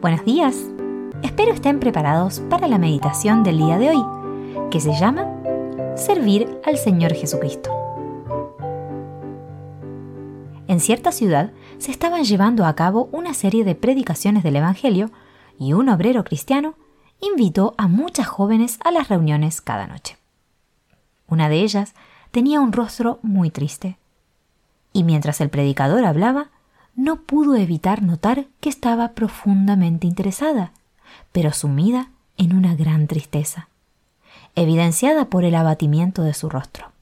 Buenos días. Espero estén preparados para la meditación del día de hoy, que se llama Servir al Señor Jesucristo. En cierta ciudad se estaban llevando a cabo una serie de predicaciones del Evangelio y un obrero cristiano invitó a muchas jóvenes a las reuniones cada noche. Una de ellas tenía un rostro muy triste, y mientras el predicador hablaba, no pudo evitar notar que estaba profundamente interesada, pero sumida en una gran tristeza, evidenciada por el abatimiento de su rostro.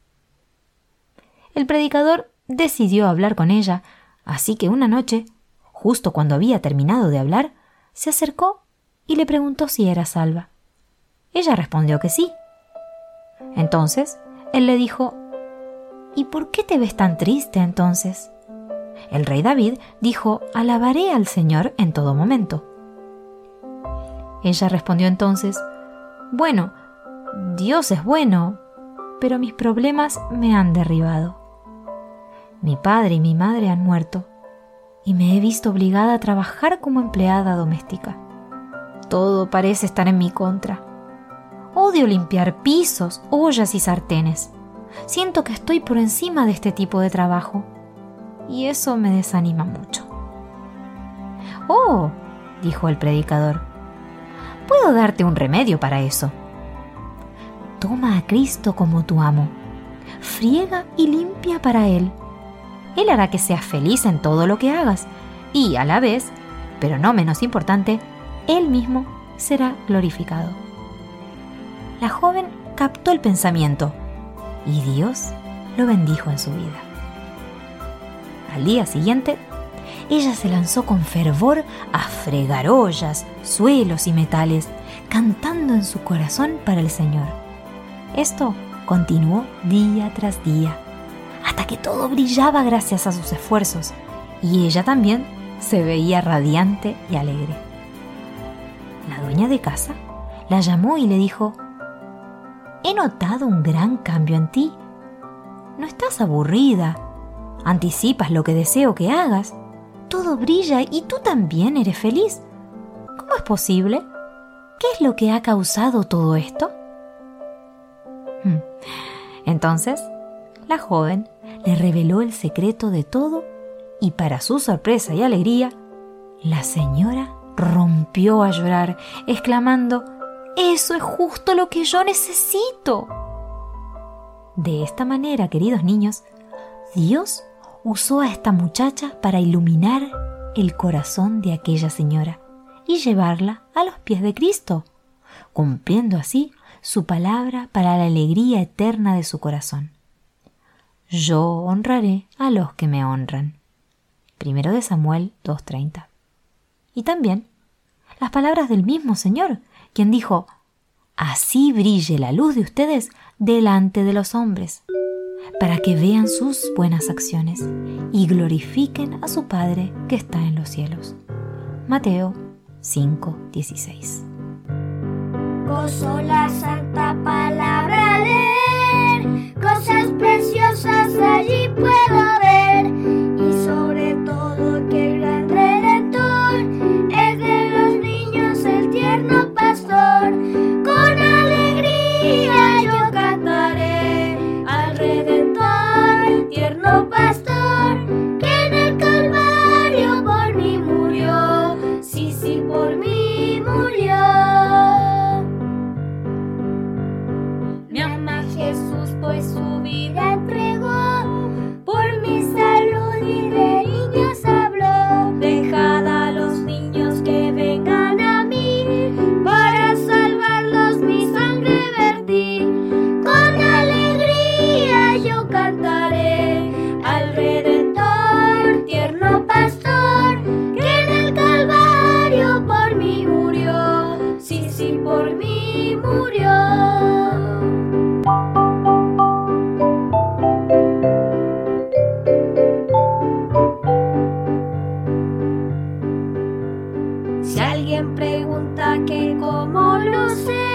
El predicador decidió hablar con ella, así que una noche, justo cuando había terminado de hablar, se acercó y le preguntó si era salva. Ella respondió que sí. Entonces, él le dijo, ¿Y por qué te ves tan triste entonces? El rey David dijo, Alabaré al Señor en todo momento. Ella respondió entonces, Bueno, Dios es bueno, pero mis problemas me han derribado. Mi padre y mi madre han muerto, y me he visto obligada a trabajar como empleada doméstica. Todo parece estar en mi contra. Odio limpiar pisos, ollas y sartenes. Siento que estoy por encima de este tipo de trabajo, y eso me desanima mucho. Oh, dijo el predicador, puedo darte un remedio para eso. Toma a Cristo como tu amo, friega y limpia para Él. Él hará que seas feliz en todo lo que hagas, y a la vez, pero no menos importante, Él mismo será glorificado. La joven captó el pensamiento y Dios lo bendijo en su vida. Al día siguiente, ella se lanzó con fervor a fregar ollas, suelos y metales, cantando en su corazón para el Señor. Esto continuó día tras día, hasta que todo brillaba gracias a sus esfuerzos, y ella también se veía radiante y alegre. La dueña de casa la llamó y le dijo, He notado un gran cambio en ti. No estás aburrida, anticipas lo que deseo que hagas, todo brilla y tú también eres feliz. ¿Cómo es posible? ¿Qué es lo que ha causado todo esto? Hmm. Entonces, la joven le reveló el secreto de todo y para su sorpresa y alegría, la señora rompió a llorar, exclamando, Eso es justo lo que yo necesito. De esta manera, queridos niños, Dios usó a esta muchacha para iluminar el corazón de aquella señora y llevarla a los pies de Cristo, cumpliendo así su palabra para la alegría eterna de su corazón. Yo honraré a los que me honran. Primero de Samuel 2.30. Y también las palabras del mismo Señor, quien dijo, Así brille la luz de ustedes delante de los hombres, para que vean sus buenas acciones y glorifiquen a su Padre que está en los cielos. Mateo 5:16 Gozo la santa palabra leer, cosas preciosas allí puedo ver, Jesús, pues su vida pregunta que cómo lo sé.